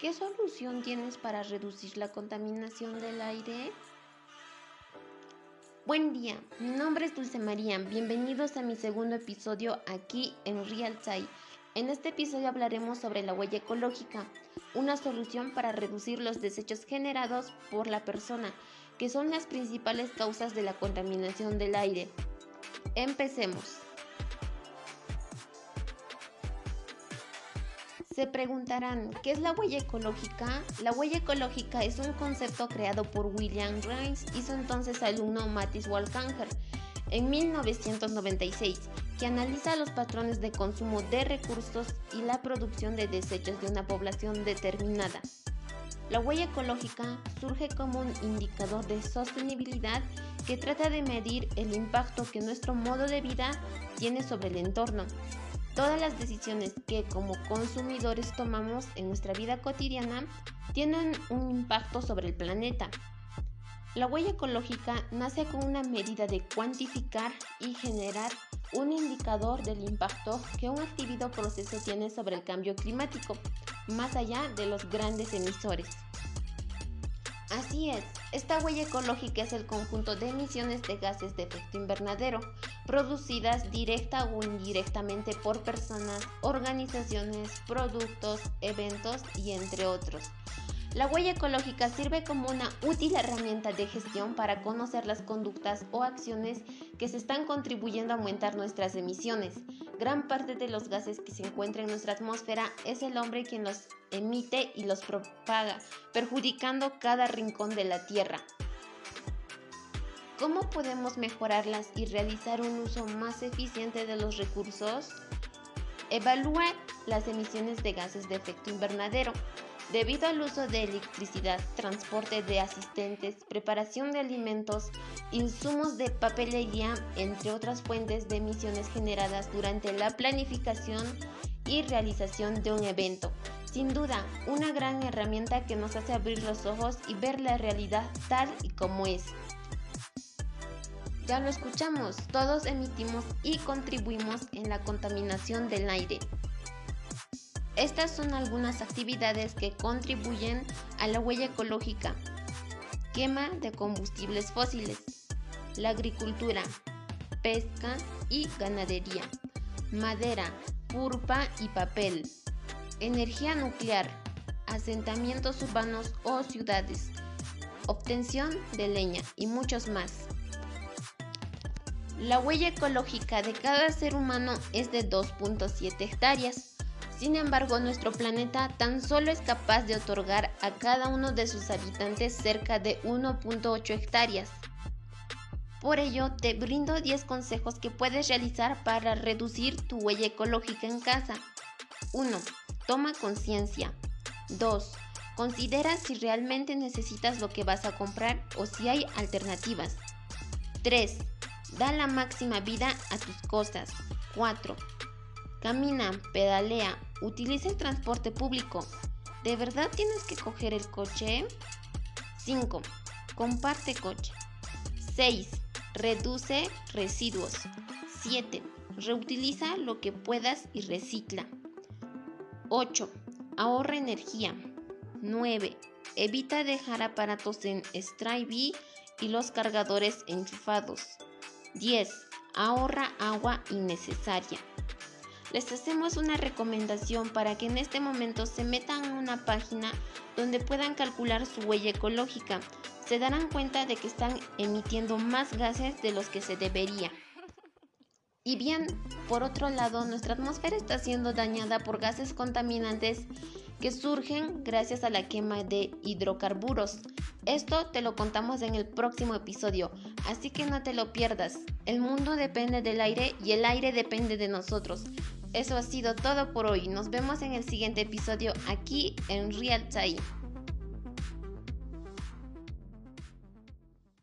¿Qué solución tienes para reducir la contaminación del aire? Buen día, mi nombre es Dulce María. Bienvenidos a mi segundo episodio aquí en Real Time. En este episodio hablaremos sobre la huella ecológica, una solución para reducir los desechos generados por la persona, que son las principales causas de la contaminación del aire. Empecemos. Se preguntarán, ¿qué es la huella ecológica? La huella ecológica es un concepto creado por William Grimes y su entonces alumno Matis Walkanger en 1996, que analiza los patrones de consumo de recursos y la producción de desechos de una población determinada. La huella ecológica surge como un indicador de sostenibilidad que trata de medir el impacto que nuestro modo de vida tiene sobre el entorno Todas las decisiones que como consumidores tomamos en nuestra vida cotidiana tienen un impacto sobre el planeta. La huella ecológica nace con una medida de cuantificar y generar un indicador del impacto que un activo proceso tiene sobre el cambio climático, más allá de los grandes emisores. Así es, esta huella ecológica es el conjunto de emisiones de gases de efecto invernadero producidas directa o indirectamente por personas, organizaciones, productos, eventos y entre otros la huella ecológica sirve como una útil herramienta de gestión para conocer las conductas o acciones que se están contribuyendo a aumentar nuestras emisiones. Gran parte de los gases que se encuentran en nuestra atmósfera es el hombre quien los emite y los propaga, perjudicando cada rincón de la Tierra. ¿Cómo podemos mejorarlas y realizar un uso más eficiente de los recursos? Evalúa las emisiones de gases de efecto invernadero. Debido al uso de electricidad, transporte de asistentes, preparación de alimentos, insumos de papelería, entre otras fuentes de emisiones generadas durante la planificación y realización de un evento. Sin duda, una gran herramienta que nos hace abrir los ojos y ver la realidad tal y como es. Ya lo escuchamos, todos emitimos y contribuimos en la contaminación del aire. Estas son algunas actividades que contribuyen a la huella ecológica. Quema de combustibles fósiles, la agricultura, pesca y ganadería, madera, purpa y papel, energía nuclear, asentamientos urbanos o ciudades, obtención de leña y muchos más. La huella ecológica de cada ser humano es de 2.7 hectáreas sin embargo, nuestro planeta tan solo es capaz de otorgar a cada uno de sus habitantes cerca de 1.8 hectáreas. Por ello, te brindo 10 consejos que puedes realizar para reducir tu huella ecológica en casa. 1. Toma conciencia. 2. Considera si realmente necesitas lo que vas a comprar o si hay alternativas. 3. Da la máxima vida a tus cosas. 4. Camina, pedalea, utiliza el transporte público. ¿De verdad tienes que coger el coche? 5. Comparte coche. 6. Reduce residuos. 7. Reutiliza lo que puedas y recicla. 8. Ahorra energía. 9. Evita dejar aparatos en Strive y los cargadores enchufados. 10. Ahorra agua innecesaria les hacemos una recomendación para que en este momento se metan en una página donde puedan calcular su huella ecológica. Se darán cuenta de que están emitiendo más gases de los que se debería. Y bien, por otro lado, nuestra atmósfera está siendo dañada por gases contaminantes que surgen gracias a la quema de hidrocarburos. Esto te lo contamos en el próximo episodio, así que no te lo pierdas. El mundo depende del aire y el aire depende de nosotros. Eso ha sido todo por hoy. Nos vemos en el siguiente episodio aquí en Real Time.